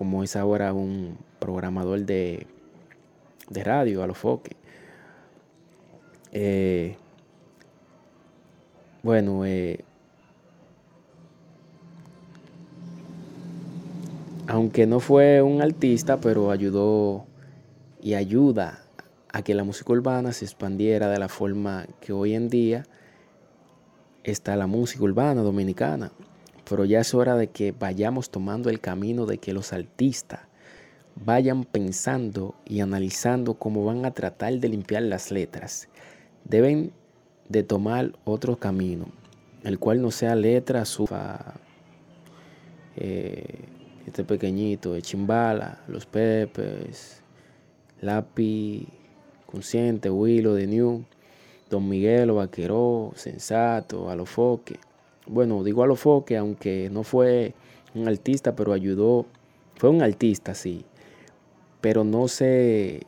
como es ahora un programador de, de radio, a los foques. Eh, bueno, eh, aunque no fue un artista, pero ayudó y ayuda a que la música urbana se expandiera de la forma que hoy en día está la música urbana dominicana. Pero ya es hora de que vayamos tomando el camino de que los artistas vayan pensando y analizando cómo van a tratar de limpiar las letras. Deben de tomar otro camino, el cual no sea letra, sufa, eh, este pequeñito de Chimbala, Los Pepes, Lápiz, Consciente, Willow, de New, Don Miguel, Vaqueró, Sensato, Alofoque. Bueno, digo Alofoque, aunque no fue un artista, pero ayudó, fue un artista, sí, pero no se